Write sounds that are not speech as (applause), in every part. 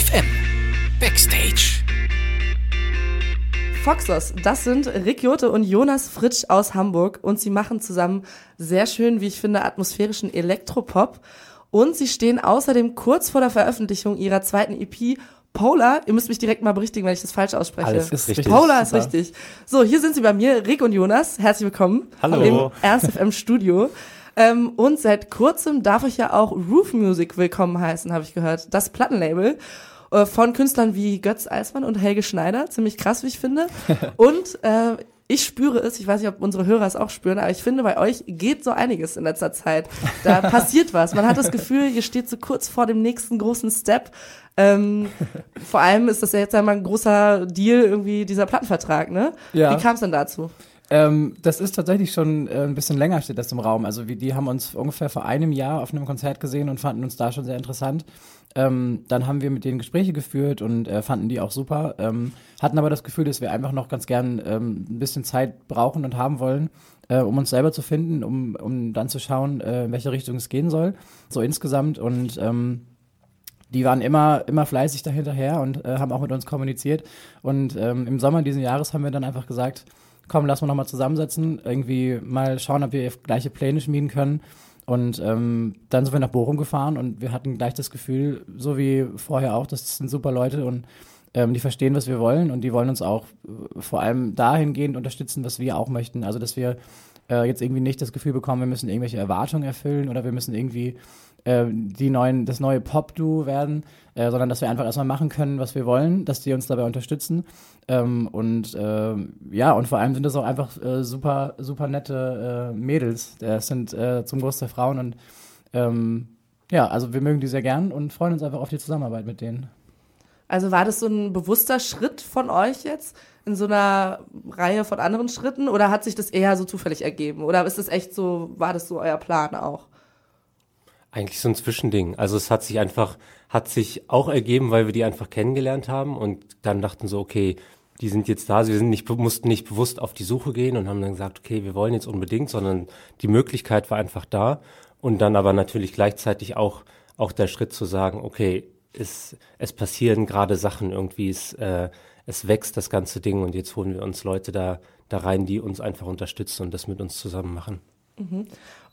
FM Backstage. Foxos, das sind Rick Jote und Jonas Fritsch aus Hamburg und sie machen zusammen sehr schön, wie ich finde, atmosphärischen Elektropop. Und sie stehen außerdem kurz vor der Veröffentlichung ihrer zweiten EP Polar, ihr müsst mich direkt mal berichtigen, wenn ich das falsch ausspreche. Alles ist richtig. Polar ist richtig. So, hier sind sie bei mir, Rick und Jonas. Herzlich willkommen. Hallo. Im Ernst FM Studio. Ähm, und seit kurzem darf ich ja auch Roof Music willkommen heißen, habe ich gehört. Das Plattenlabel äh, von Künstlern wie Götz Eismann und Helge Schneider. Ziemlich krass, wie ich finde. (laughs) und äh, ich spüre es, ich weiß nicht, ob unsere Hörer es auch spüren, aber ich finde, bei euch geht so einiges in letzter Zeit. Da (laughs) passiert was. Man hat das Gefühl, ihr steht so kurz vor dem nächsten großen Step. Ähm, vor allem ist das ja jetzt einmal ein großer Deal, irgendwie dieser Plattenvertrag, ne? Ja. Wie kam es denn dazu? Ähm, das ist tatsächlich schon äh, ein bisschen länger steht das im Raum. Also wie, die haben uns ungefähr vor einem Jahr auf einem Konzert gesehen und fanden uns da schon sehr interessant. Ähm, dann haben wir mit denen Gespräche geführt und äh, fanden die auch super. Ähm, hatten aber das Gefühl, dass wir einfach noch ganz gern ähm, ein bisschen Zeit brauchen und haben wollen, äh, um uns selber zu finden, um, um dann zu schauen, äh, in welche Richtung es gehen soll. So insgesamt und ähm, die waren immer, immer fleißig dahinterher und äh, haben auch mit uns kommuniziert. Und ähm, im Sommer diesen Jahres haben wir dann einfach gesagt, komm, lass mal nochmal zusammensetzen, irgendwie mal schauen, ob wir gleiche Pläne schmieden können. Und ähm, dann sind wir nach Bochum gefahren und wir hatten gleich das Gefühl, so wie vorher auch, das sind super Leute und ähm, die verstehen, was wir wollen und die wollen uns auch äh, vor allem dahingehend unterstützen, was wir auch möchten. Also, dass wir äh, jetzt irgendwie nicht das Gefühl bekommen, wir müssen irgendwelche Erwartungen erfüllen oder wir müssen irgendwie äh, die neuen, das neue Pop-Duo werden, äh, sondern dass wir einfach erstmal machen können, was wir wollen, dass die uns dabei unterstützen. Ähm, und äh, ja, und vor allem sind das auch einfach äh, super, super nette äh, Mädels. Das sind zum Großteil Frauen und ähm, ja, also wir mögen die sehr gern und freuen uns einfach auf die Zusammenarbeit mit denen. Also war das so ein bewusster Schritt von euch jetzt in so einer Reihe von anderen Schritten oder hat sich das eher so zufällig ergeben? Oder ist das echt so, war das so euer Plan auch? Eigentlich so ein Zwischending. Also es hat sich einfach, hat sich auch ergeben, weil wir die einfach kennengelernt haben und dann dachten so, okay, die sind jetzt da, wir sind nicht, mussten nicht bewusst auf die Suche gehen und haben dann gesagt, okay, wir wollen jetzt unbedingt, sondern die Möglichkeit war einfach da und dann aber natürlich gleichzeitig auch, auch der Schritt zu sagen, okay, es, es passieren gerade Sachen irgendwie, es, äh, es wächst das ganze Ding und jetzt holen wir uns Leute da, da rein, die uns einfach unterstützen und das mit uns zusammen machen. Mhm.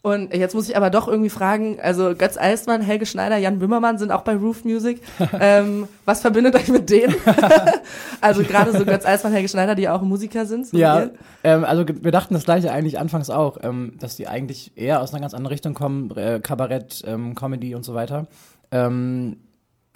Und jetzt muss ich aber doch irgendwie fragen, also Götz Eismann, Helge Schneider, Jan Böhmermann sind auch bei Roof Music. (laughs) ähm, was verbindet euch mit denen? (laughs) also gerade so Götz Eismann, Helge Schneider, die auch Musiker sind. So ja, ähm, also wir dachten das gleiche eigentlich anfangs auch, ähm, dass die eigentlich eher aus einer ganz anderen Richtung kommen, äh, Kabarett, ähm, Comedy und so weiter. Ähm,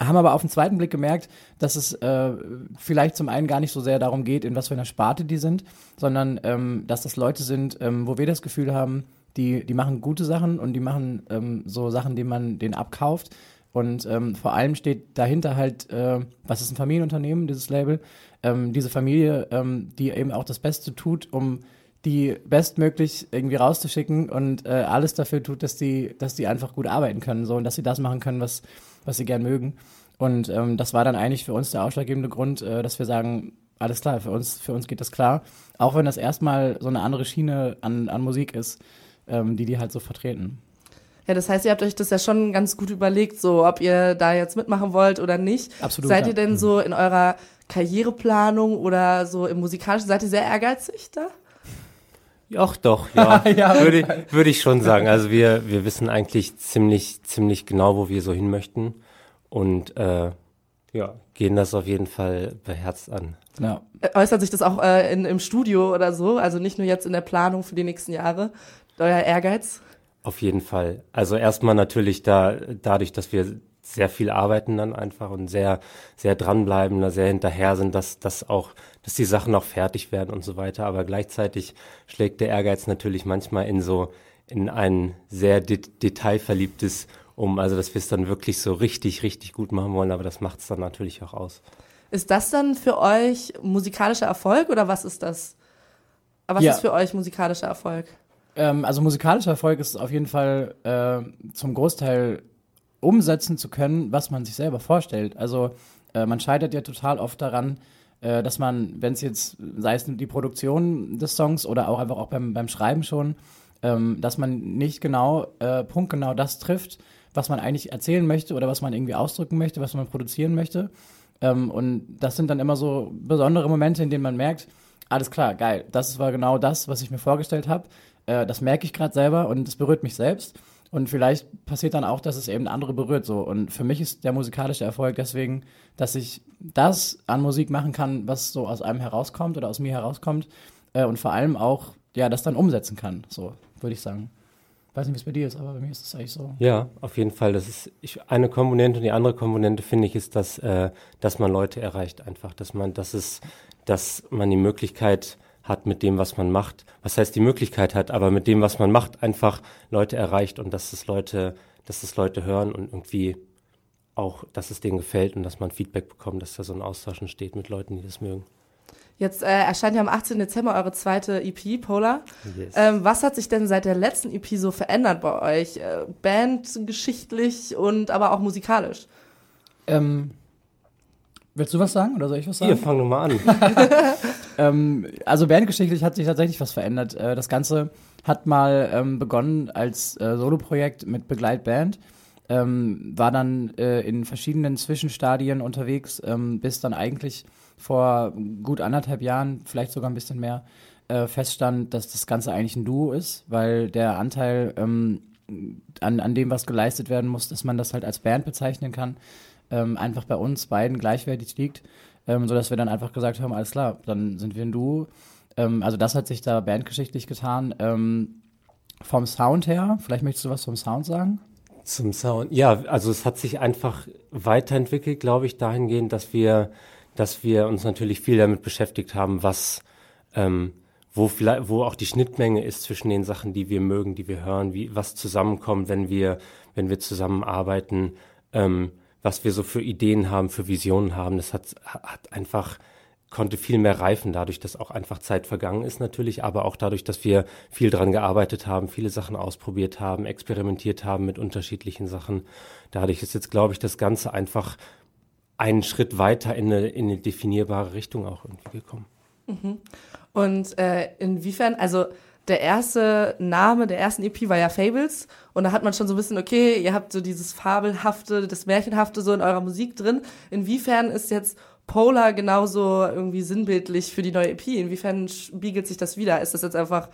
haben aber auf den zweiten Blick gemerkt, dass es äh, vielleicht zum einen gar nicht so sehr darum geht, in was für einer Sparte die sind, sondern ähm, dass das Leute sind, ähm, wo wir das Gefühl haben, die, die machen gute Sachen und die machen ähm, so Sachen, die man denen abkauft. Und ähm, vor allem steht dahinter halt, äh, was ist ein Familienunternehmen, dieses Label, ähm, diese Familie, ähm, die eben auch das Beste tut, um die bestmöglich irgendwie rauszuschicken und äh, alles dafür tut, dass die, dass die einfach gut arbeiten können so und dass sie das machen können, was, was sie gern mögen. Und ähm, das war dann eigentlich für uns der ausschlaggebende Grund, äh, dass wir sagen, alles klar, für uns, für uns geht das klar. Auch wenn das erstmal so eine andere Schiene an, an Musik ist, ähm, die die halt so vertreten. Ja, das heißt, ihr habt euch das ja schon ganz gut überlegt, so ob ihr da jetzt mitmachen wollt oder nicht. Absolut. Seid ja. ihr denn so in eurer Karriereplanung oder so im musikalischen, seid ihr sehr ehrgeizig da? Ach doch, (laughs) ja, Ja, würde, ich- würde ich schon sagen. Also wir, wir wissen eigentlich ziemlich, ziemlich genau, wo wir so hin möchten und äh, ja, gehen das auf jeden Fall beherzt an. Ja. Äh, Äußert sich das auch äh, in, im Studio oder so? Also nicht nur jetzt in der Planung für die nächsten Jahre? Euer Ehrgeiz? Auf jeden Fall. Also erstmal natürlich da, dadurch, dass wir sehr viel arbeiten dann einfach und sehr, sehr dranbleiben, da sehr hinterher sind, dass, dass auch, dass die Sachen auch fertig werden und so weiter. Aber gleichzeitig schlägt der Ehrgeiz natürlich manchmal in so, in ein sehr de detailverliebtes um, also dass wir es dann wirklich so richtig, richtig gut machen wollen, aber das macht es dann natürlich auch aus. Ist das dann für euch musikalischer Erfolg oder was ist das? Aber was Ja. ist für euch musikalischer Erfolg? Ähm, also musikalischer Erfolg ist auf jeden Fall äh, zum Großteil umsetzen zu können, was man sich selber vorstellt. Also äh, man scheitert ja total oft daran, äh, dass man, wenn es jetzt, sei es die Produktion des Songs oder auch einfach auch beim, beim Schreiben schon, ähm, dass man nicht genau, äh, punktgenau das trifft, was man eigentlich erzählen möchte oder was man irgendwie ausdrücken möchte, was man produzieren möchte. Ähm, und das sind dann immer so besondere Momente, in denen man merkt, alles klar, geil, das war genau das, was ich mir vorgestellt habe. Äh, das merke ich gerade selber und es berührt mich selbst. Und vielleicht passiert dann auch, dass es eben andere berührt so. Und für mich ist der musikalische Erfolg deswegen, dass ich das an Musik machen kann, was so aus einem herauskommt oder aus mir herauskommt. Äh, und vor allem auch, ja, das dann umsetzen kann. So, würde ich sagen. Weiß nicht, wie es bei dir ist, aber bei mir ist es eigentlich so. Ja, auf jeden Fall. Das ist ich, eine Komponente und die andere Komponente finde ich ist, dass, äh, dass man Leute erreicht einfach, dass man, dass es, dass man die Möglichkeit hat mit dem, was man macht. Was heißt die Möglichkeit hat, aber mit dem, was man macht, einfach Leute erreicht und dass es Leute, dass es Leute hören und irgendwie auch, dass es denen gefällt und dass man Feedback bekommt, dass da so ein Austausch entsteht mit Leuten, die das mögen. Jetzt äh, erscheint ja am 18. Dezember eure zweite EP, Polar. Yes. Ähm, was hat sich denn seit der letzten EP so verändert bei euch? Äh, bandgeschichtlich und aber auch musikalisch? Ähm, willst du was sagen oder soll ich was sagen? Hier, fang doch mal an. (laughs) Ähm, also bandgeschichtlich hat sich tatsächlich was verändert. Äh, das Ganze hat mal ähm, begonnen als äh, Soloprojekt mit Begleitband, ähm, war dann äh, in verschiedenen Zwischenstadien unterwegs, ähm, bis dann eigentlich vor gut anderthalb Jahren, vielleicht sogar ein bisschen mehr, äh, feststand, dass das Ganze eigentlich ein Duo ist, weil der Anteil ähm, an, an dem, was geleistet werden muss, dass man das halt als Band bezeichnen kann, ähm, einfach bei uns beiden gleichwertig liegt ähm, sodass wir dann einfach gesagt haben, alles klar, dann sind wir ein Duo. Ähm, also das hat sich da bandgeschichtlich getan. Ähm, vom Sound her, vielleicht möchtest du was vom Sound sagen? Zum Sound. Ja, also es hat sich einfach weiterentwickelt, glaube ich, dahingehend, dass wir, dass wir uns natürlich viel damit beschäftigt haben, was, ähm, wo vielleicht, wo auch die Schnittmenge ist zwischen den Sachen, die wir mögen, die wir hören, wie was zusammenkommt, wenn wir, wenn wir zusammenarbeiten. Ähm, was wir so für Ideen haben, für Visionen haben. Das hat, hat einfach, konnte viel mehr reifen, dadurch, dass auch einfach Zeit vergangen ist natürlich, aber auch dadurch, dass wir viel dran gearbeitet haben, viele Sachen ausprobiert haben, experimentiert haben mit unterschiedlichen Sachen. Dadurch ist jetzt, glaube ich, das Ganze einfach einen Schritt weiter in eine, in eine definierbare Richtung auch irgendwie gekommen. Mhm. Und äh, inwiefern, also der erste Name der ersten EP war ja Fables und da hat man schon so ein bisschen, okay, ihr habt so dieses Fabelhafte, das Märchenhafte so in eurer Musik drin. Inwiefern ist jetzt Polar genauso irgendwie sinnbildlich für die neue EP? Inwiefern spiegelt sich das wieder? Ist das jetzt einfach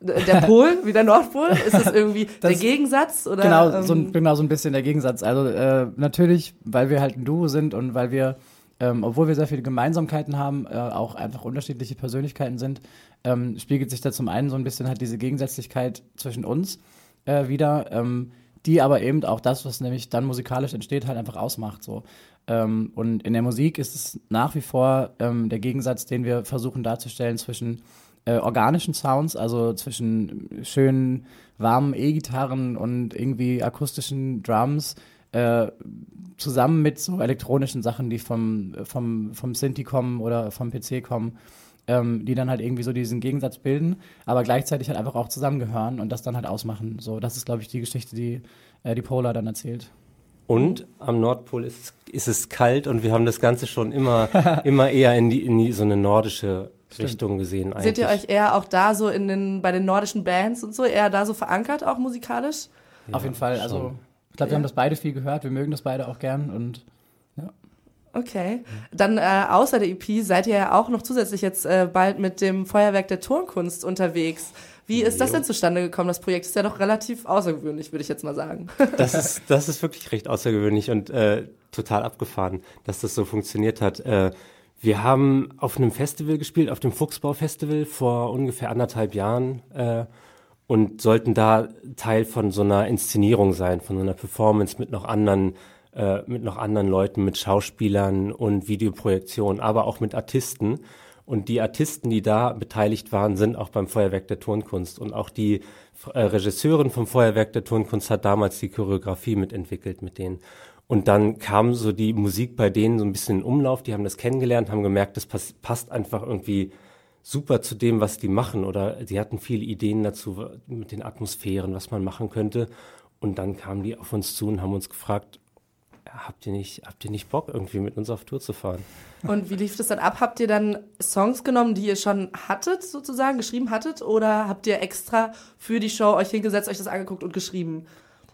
der (laughs) Pol wie der Nordpol? Ist das irgendwie das, der Gegensatz? Oder, genau, ähm, so ein, genau, so ein bisschen der Gegensatz. Also äh, natürlich, weil wir halt ein Duo sind und weil wir ähm, obwohl wir sehr viele Gemeinsamkeiten haben, äh, auch einfach unterschiedliche Persönlichkeiten sind, ähm, spiegelt sich da zum einen so ein bisschen halt diese Gegensätzlichkeit zwischen uns äh, wieder, ähm, die aber eben auch das, was nämlich dann musikalisch entsteht, halt einfach ausmacht. So. Ähm, und in der Musik ist es nach wie vor ähm, der Gegensatz, den wir versuchen darzustellen zwischen äh, organischen Sounds, also zwischen schönen, warmen E-Gitarren und irgendwie akustischen Drums, äh, zusammen mit so elektronischen Sachen, die vom, vom, vom Synthi kommen oder vom PC kommen, ähm, die dann halt irgendwie so diesen Gegensatz bilden, aber gleichzeitig halt einfach auch zusammengehören und das dann halt ausmachen. So, das ist, glaube ich, die Geschichte, die äh, die Polar dann erzählt. Und am Nordpol ist, ist es kalt und wir haben das Ganze schon immer, (laughs) immer eher in die, in die so eine nordische Stimmt. Richtung gesehen. Eigentlich. Seht ihr euch eher auch da so in den, bei den nordischen Bands und so, eher da so verankert, auch musikalisch? Ja, Auf jeden Fall. Also ich glaube, wir haben das beide viel gehört, wir mögen das beide auch gern und ja. Okay. Dann äh, außer der EP seid ihr ja auch noch zusätzlich jetzt äh, bald mit dem Feuerwerk der Turnkunst unterwegs. Wie ist das denn zustande gekommen? Das Projekt ist ja doch relativ außergewöhnlich, würde ich jetzt mal sagen. (laughs) Das ist, das ist wirklich recht außergewöhnlich und äh, total abgefahren, dass das so funktioniert hat. Äh, wir haben auf einem Festival gespielt, auf dem Fuchsbau-Festival vor ungefähr anderthalb Jahren äh, und sollten da Teil von so einer Inszenierung sein, von so einer Performance mit noch anderen äh, mit noch anderen Leuten, mit Schauspielern und Videoprojektionen, aber auch mit Artisten. Und die Artisten, die da beteiligt waren, sind auch beim Feuerwerk der Turnkunst. Und auch die äh, Regisseurin vom Feuerwerk der Turnkunst hat damals die Choreografie mitentwickelt mit denen. Und dann kam so die Musik bei denen so ein bisschen in Umlauf. Die haben das kennengelernt, haben gemerkt, das pass passt einfach irgendwie super zu dem, was die machen. Oder sie hatten viele Ideen dazu mit den Atmosphären, was man machen könnte. Und dann kamen die auf uns zu und haben uns gefragt, habt ihr nicht, habt ihr nicht Bock, irgendwie mit uns auf Tour zu fahren? Und wie lief das dann ab? Habt ihr dann Songs genommen, die ihr schon hattet, sozusagen, geschrieben hattet? Oder habt ihr extra für die Show euch hingesetzt, euch das angeguckt und geschrieben?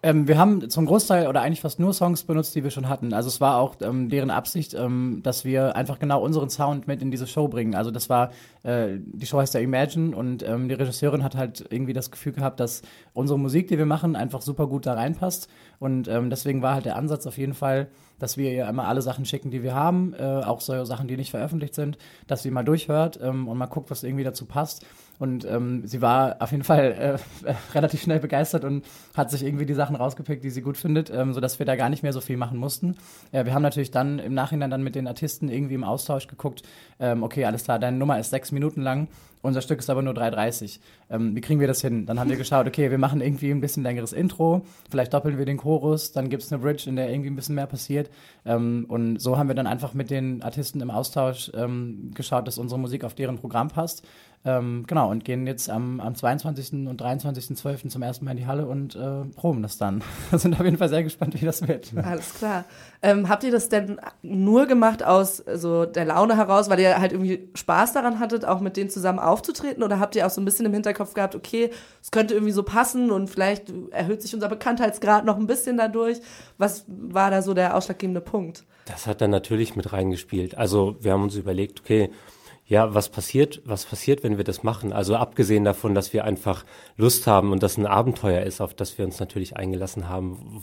Ähm, wir haben zum Großteil oder eigentlich fast nur Songs benutzt, die wir schon hatten. Also es war auch ähm, deren Absicht, ähm, dass wir einfach genau unseren Sound mit in diese Show bringen. Also das war, äh, die Show heißt ja Imagine und ähm, die Regisseurin hat halt irgendwie das Gefühl gehabt, dass unsere Musik, die wir machen, einfach super gut da reinpasst. Und ähm, deswegen war halt der Ansatz auf jeden Fall, dass wir ihr immer alle Sachen schicken, die wir haben, äh, auch so Sachen, die nicht veröffentlicht sind, dass sie mal durchhört ähm, und mal guckt, was irgendwie dazu passt. Und ähm, sie war auf jeden Fall äh, (laughs) relativ schnell begeistert und hat sich irgendwie die Sachen rausgepickt, die sie gut findet, ähm, sodass wir da gar nicht mehr so viel machen mussten. Äh, wir haben natürlich dann im Nachhinein dann mit den Artisten irgendwie im Austausch geguckt, ähm, okay, alles klar, deine Nummer ist sechs Minuten lang, unser Stück ist aber nur 3,30. Ähm, wie kriegen wir das hin? Dann haben wir geschaut, okay, wir machen irgendwie ein bisschen längeres Intro, vielleicht doppeln wir den Chorus, dann gibt es eine Bridge, in der irgendwie ein bisschen mehr passiert. Ähm, und so haben wir dann einfach mit den Artisten im Austausch ähm, geschaut, dass unsere Musik auf deren Programm passt. Ähm, genau, und gehen jetzt am, am 22. und 23.12. zum ersten Mal in die Halle und äh, proben das dann. (laughs) Wir sind auf jeden Fall sehr gespannt, wie das wird. Alles klar. Ähm, habt ihr das denn nur gemacht aus so der Laune heraus, weil ihr halt irgendwie Spaß daran hattet, auch mit denen zusammen aufzutreten? Oder habt ihr auch so ein bisschen im Hinterkopf gehabt, okay, es könnte irgendwie so passen und vielleicht erhöht sich unser Bekanntheitsgrad noch ein bisschen dadurch? Was war da so der ausschlaggebende Punkt? Das hat dann natürlich mit reingespielt. Also wir haben uns überlegt, okay, ja, was passiert, was passiert, wenn wir das machen? Also abgesehen davon, dass wir einfach Lust haben und das ein Abenteuer ist, auf das wir uns natürlich eingelassen haben,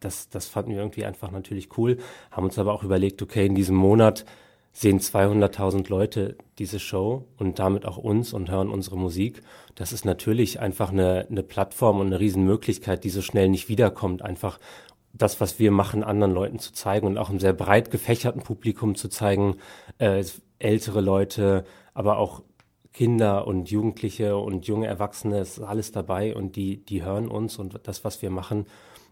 das, das fanden wir irgendwie einfach natürlich cool, haben uns aber auch überlegt, okay, in diesem Monat sehen 200.000 Leute diese Show und damit auch uns und hören unsere Musik. Das ist natürlich einfach eine, eine Plattform und eine Riesenmöglichkeit, die so schnell nicht wiederkommt, einfach das, was wir machen, anderen Leuten zu zeigen und auch einem sehr breit gefächerten Publikum zu zeigen, äh, ältere Leute, aber auch Kinder und Jugendliche und junge Erwachsene, ist alles dabei und die, die hören uns und das, was wir machen,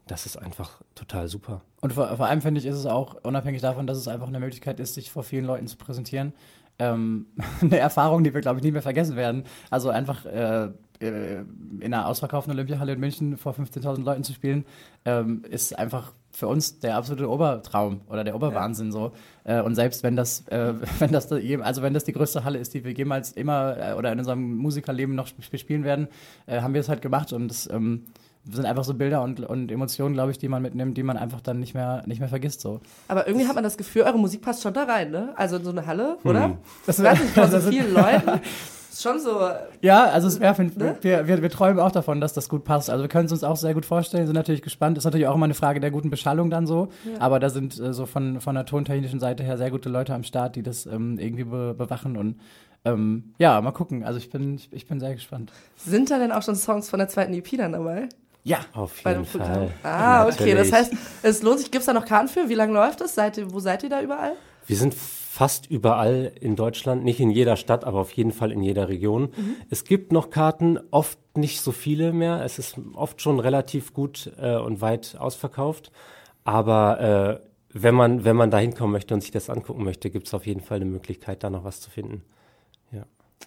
das ist einfach total super. Und vor, vor allem finde ich, ist es auch unabhängig davon, dass es einfach eine Möglichkeit ist, sich vor vielen Leuten zu präsentieren. Ähm, (laughs) eine Erfahrung, die wir, glaube ich, nie mehr vergessen werden. Also einfach äh, äh in einer ausverkauften Olympiahalle in München vor 15.000 Leuten zu spielen, ähm, ist einfach für uns der absolute Obertraum oder der Oberwahnsinn ja. so. Äh, und selbst wenn das, äh, (laughs) wenn das, also wenn das die größte Halle ist, die wir jemals immer äh, oder in unserem Musikerleben noch spielen werden, äh, haben wir es halt gemacht und das ähm, sind einfach so Bilder und, und Emotionen, glaube ich, die man mitnimmt, die man einfach dann nicht mehr, nicht mehr vergisst. So. Aber irgendwie hat man das Gefühl, eure Musik passt schon da rein, ne? Also in so eine Halle, oder? Hm. Das weiß nicht, von so (laughs) vielen Leuten. (laughs) Ist schon so. Ja, also es wäre, ne? wir, wir, wir träumen auch davon, dass das gut passt. Also wir können es uns auch sehr gut vorstellen, sind natürlich gespannt. Ist natürlich auch immer eine Frage der guten Beschallung dann so. Ja. Aber da sind äh, so von, von der tontechnischen Seite her sehr gute Leute am Start, die das ähm, irgendwie be bewachen und ähm, ja, mal gucken. Also ich bin, ich, ich bin sehr gespannt. Sind da denn auch schon Songs von der zweiten EP dann dabei? Ja, auf jeden Fall. Ah, okay. Das heißt, es lohnt sich. Gibt es da noch Karten für? Wie lange läuft das? Seid ihr, wo seid ihr da überall? Wir sind fast überall in Deutschland, nicht in jeder Stadt, aber auf jeden Fall in jeder Region. Mhm. Es gibt noch Karten, oft nicht so viele mehr. Es ist oft schon relativ gut äh, und weit ausverkauft. Aber äh, wenn man, wenn man da hinkommen möchte und sich das angucken möchte, gibt es auf jeden Fall eine Möglichkeit, da noch was zu finden.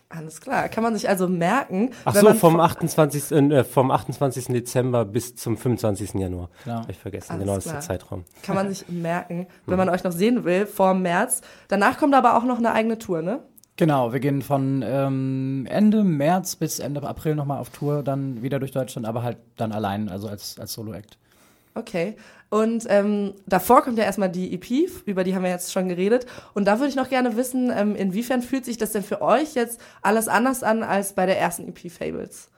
Alles klar, kann man sich also merken. Ach so, vom 28. Äh, vom 28. Dezember bis zum 25. Januar. Genau. Hab ich vergessen, Alles genau, ist der Zeitraum. Kann man sich merken, wenn man euch noch sehen will, vor März. Danach kommt aber auch noch eine eigene Tour, ne? Genau, wir gehen von ähm, Ende März bis Ende April nochmal auf Tour, dann wieder durch Deutschland, aber halt dann allein, also als, als Solo-Act. Okay. Und ähm, davor kommt ja erstmal die EP, über die haben wir jetzt schon geredet. Und da würde ich noch gerne wissen, ähm, inwiefern fühlt sich das denn für euch jetzt alles anders an als bei der ersten EP Fables?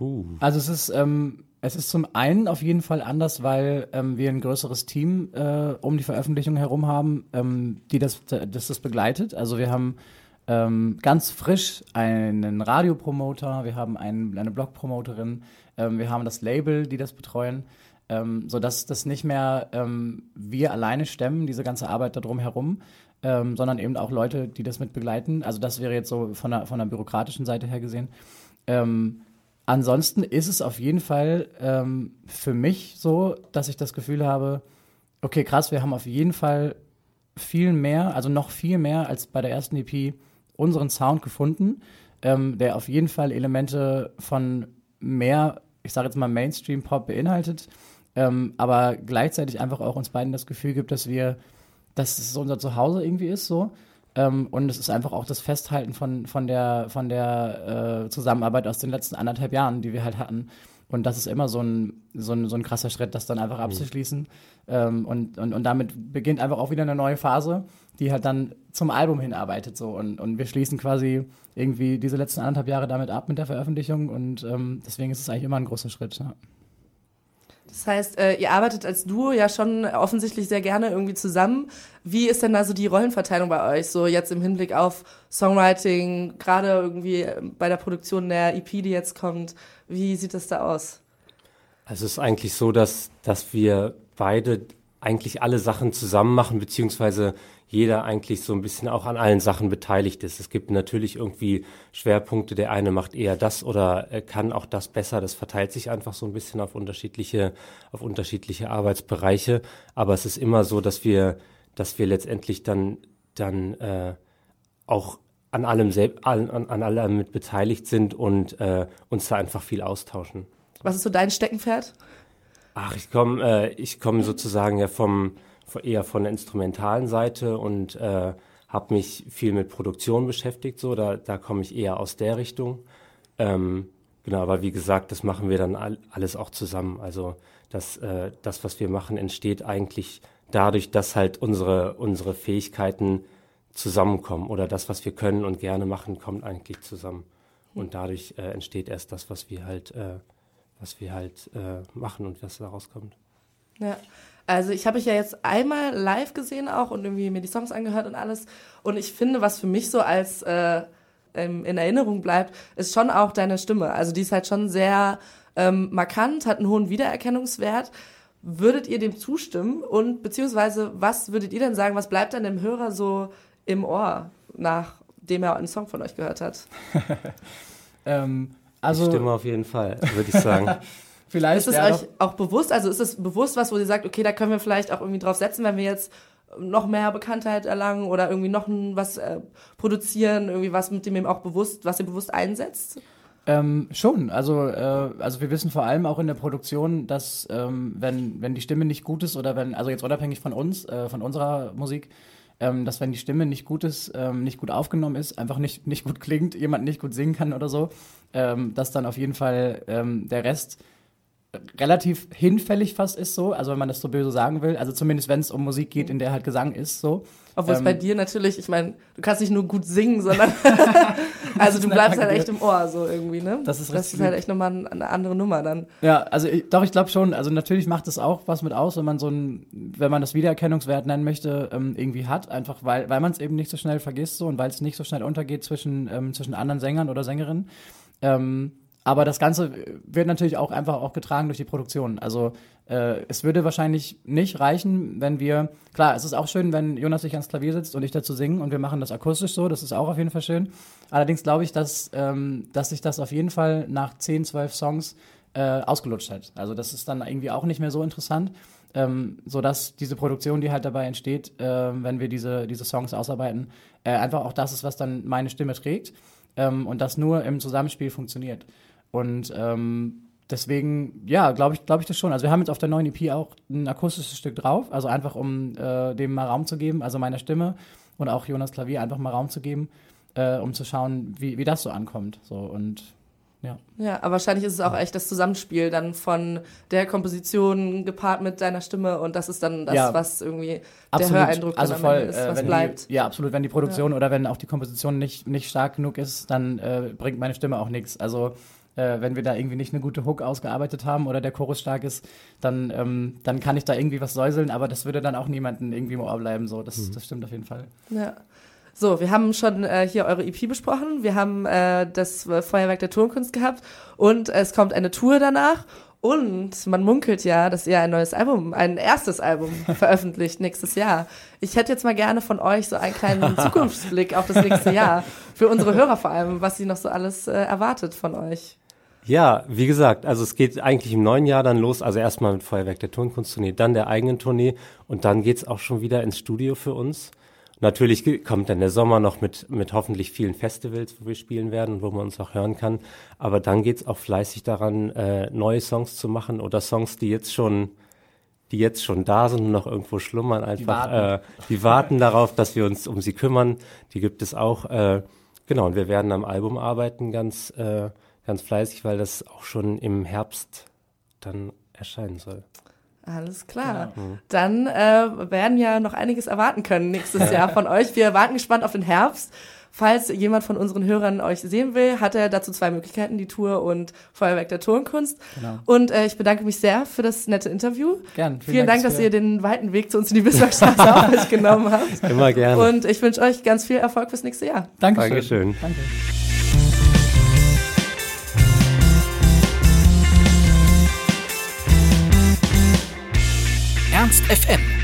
Huh. Also es ist, ähm, es ist zum einen auf jeden Fall anders, weil ähm, wir ein größeres Team äh, um die Veröffentlichung herum haben, ähm, die das, das, das begleitet. Also wir haben ähm, ganz frisch einen Radiopromoter, wir haben einen, eine Blogpromoterin, ähm, wir haben das Label, die das betreuen ähm, sodass das nicht mehr ähm, wir alleine stemmen, diese ganze Arbeit darum herum, ähm, sondern eben auch Leute, die das mit begleiten. Also das wäre jetzt so von der, von der bürokratischen Seite her gesehen. Ähm, ansonsten ist es auf jeden Fall ähm, für mich so, dass ich das Gefühl habe, okay, krass, wir haben auf jeden Fall viel mehr, also noch viel mehr als bei der ersten EP unseren Sound gefunden, ähm, der auf jeden Fall Elemente von mehr, ich sage jetzt mal Mainstream-Pop beinhaltet ähm, aber gleichzeitig einfach auch uns beiden das Gefühl gibt, dass wir, dass es unser Zuhause irgendwie ist so. Ähm, und es ist einfach auch das Festhalten von, von der, von der äh, Zusammenarbeit aus den letzten anderthalb Jahren, die wir halt hatten. Und das ist immer so ein, so ein, so ein krasser Schritt, das dann einfach abzuschließen. Ähm, und, und, und damit beginnt einfach auch wieder eine neue Phase, die halt dann zum Album hinarbeitet. So. Und, und wir schließen quasi irgendwie diese letzten anderthalb Jahre damit ab mit der Veröffentlichung. Und ähm, deswegen ist es eigentlich immer ein großer Schritt. Ja. Das heißt, äh, ihr arbeitet als Duo ja schon offensichtlich sehr gerne irgendwie zusammen. Wie ist denn also die Rollenverteilung bei euch, so jetzt im Hinblick auf Songwriting, gerade irgendwie bei der Produktion der EP, die jetzt kommt? Wie sieht das da aus? Also es ist eigentlich so, dass, dass wir beide eigentlich alle Sachen zusammen machen, beziehungsweise jeder eigentlich so ein bisschen auch an allen Sachen beteiligt ist. Es gibt natürlich irgendwie Schwerpunkte, der eine macht eher das oder kann auch das besser. Das verteilt sich einfach so ein bisschen auf unterschiedliche, auf unterschiedliche Arbeitsbereiche. Aber es ist immer so, dass wir, dass wir letztendlich dann, dann äh, auch an allem, an, an allem mit beteiligt sind und äh, uns da einfach viel austauschen. Was ist so dein Steckenpferd? Ach, ich komme äh, ich komme sozusagen ja vom eher von der instrumentalen Seite und äh, habe mich viel mit Produktion beschäftigt. So, da, da komme ich eher aus der Richtung. Ähm, genau, aber wie gesagt, das machen wir dann all, alles auch zusammen. Also das, äh, das, was wir machen, entsteht eigentlich dadurch, dass halt unsere, unsere Fähigkeiten zusammenkommen oder das, was wir können und gerne machen, kommt eigentlich zusammen. Und dadurch äh, entsteht erst das, was wir halt, äh, was wir halt äh, machen und was daraus kommt. Ja. Also ich habe mich ja jetzt einmal live gesehen auch und irgendwie mir die Songs angehört und alles. Und ich finde, was für mich so als äh, in Erinnerung bleibt, ist schon auch deine Stimme. Also die ist halt schon sehr ähm, markant, hat einen hohen Wiedererkennungswert. Würdet ihr dem zustimmen? Und beziehungsweise, was würdet ihr denn sagen, was bleibt dann dem Hörer so im Ohr, nachdem er einen Song von euch gehört hat? (laughs) ähm, also, die Stimme auf jeden Fall, würde ich sagen. (laughs) Vielleicht ist es euch auch bewusst, also ist es bewusst was, wo ihr sagt, okay, da können wir vielleicht auch irgendwie drauf setzen, wenn wir jetzt noch mehr Bekanntheit erlangen oder irgendwie noch was äh, produzieren, irgendwie was mit dem eben auch bewusst, was ihr bewusst einsetzt? Ähm, schon, also, äh, also wir wissen vor allem auch in der Produktion, dass ähm, wenn, wenn die Stimme nicht gut ist oder wenn, also jetzt unabhängig von uns, äh, von unserer Musik, ähm, dass wenn die Stimme nicht gut ist, ähm, nicht gut aufgenommen ist, einfach nicht, nicht gut klingt, jemand nicht gut singen kann oder so, ähm, dass dann auf jeden Fall ähm, der Rest relativ hinfällig fast ist so, also wenn man das so böse sagen will, also zumindest wenn es um Musik geht, in der halt Gesang ist so. Obwohl ähm, es bei dir natürlich, ich meine, du kannst nicht nur gut singen, sondern (laughs) (laughs) also du bleibst halt echt im Ohr so irgendwie, ne? Das ist, das ist halt echt nochmal eine andere Nummer dann. Ja, also ich, doch, ich glaube schon, also natürlich macht es auch was mit aus, wenn man so ein, wenn man das Wiedererkennungswert nennen möchte, ähm, irgendwie hat, einfach weil, weil man es eben nicht so schnell vergisst so und weil es nicht so schnell untergeht zwischen, ähm, zwischen anderen Sängern oder Sängerinnen. Ähm, aber das Ganze wird natürlich auch einfach auch getragen durch die Produktion. Also äh, es würde wahrscheinlich nicht reichen, wenn wir, klar, es ist auch schön, wenn Jonas sich ans Klavier sitzt und ich dazu singen und wir machen das akustisch so, das ist auch auf jeden Fall schön. Allerdings glaube ich, dass, ähm, dass sich das auf jeden Fall nach 10, 12 Songs äh, ausgelutscht hat. Also das ist dann irgendwie auch nicht mehr so interessant. Ähm, so dass diese Produktion, die halt dabei entsteht, äh, wenn wir diese, diese Songs ausarbeiten, äh, einfach auch das ist, was dann meine Stimme trägt ähm, und das nur im Zusammenspiel funktioniert. Und ähm, deswegen, ja, glaube ich, glaube ich das schon. Also wir haben jetzt auf der neuen EP auch ein akustisches Stück drauf, also einfach um äh, dem mal Raum zu geben, also meiner Stimme und auch Jonas Klavier einfach mal Raum zu geben, äh, um zu schauen, wie, wie das so ankommt. So und ja. Ja, aber wahrscheinlich ist es auch echt das Zusammenspiel dann von der Komposition gepaart mit deiner Stimme und das ist dann das, ja, was irgendwie absolut. der Höreindruck also voll, ist, äh, was bleibt. Die, ja, absolut. Wenn die Produktion ja. oder wenn auch die Komposition nicht, nicht stark genug ist, dann äh, bringt meine Stimme auch nichts. Also äh, wenn wir da irgendwie nicht eine gute Hook ausgearbeitet haben oder der Chorus stark ist, dann, ähm, dann kann ich da irgendwie was säuseln, aber das würde dann auch niemanden irgendwie im Ohr bleiben. So, das, mhm. das stimmt auf jeden Fall. Ja. So, wir haben schon äh, hier eure EP besprochen, wir haben äh, das Feuerwerk der Tonkunst gehabt und es kommt eine Tour danach und man munkelt ja, dass ihr ein neues Album, ein erstes Album (laughs) veröffentlicht nächstes Jahr. Ich hätte jetzt mal gerne von euch so einen kleinen (laughs) Zukunftsblick auf das nächste Jahr. Für unsere Hörer vor allem, was sie noch so alles äh, erwartet von euch. Ja, wie gesagt, also es geht eigentlich im neuen Jahr dann los. Also erstmal mit Feuerwerk der Tonkunsttournee, dann der eigenen Tournee und dann geht's auch schon wieder ins Studio für uns. Natürlich kommt dann der Sommer noch mit, mit hoffentlich vielen Festivals, wo wir spielen werden und wo man uns auch hören kann. Aber dann geht's auch fleißig daran, äh, neue Songs zu machen oder Songs, die jetzt schon die jetzt schon da sind und noch irgendwo schlummern, einfach, warten. äh, die warten darauf, dass wir uns um sie kümmern. Die gibt es auch. Äh, genau, und wir werden am Album arbeiten, ganz, äh, ganz fleißig, weil das auch schon im Herbst dann erscheinen soll. Alles klar. Dann äh, werden ja noch einiges erwarten können nächstes Jahr von euch. Wir warten gespannt auf den Herbst. Falls jemand von unseren Hörern euch sehen will, hat er dazu zwei Möglichkeiten, die Tour und Feuerwerk der Tonkunst. Genau. Und äh, ich bedanke mich sehr für das nette Interview. Gern. Vielen, Dank, dass ihr den weiten Weg zu uns in die Bismarckstraße (laughs) auf euch genommen habt. Immer gerne. Und ich wünsche euch ganz viel Erfolg fürs nächste Jahr. Dankeschön. Dankeschön. Danke. FM. Backstage.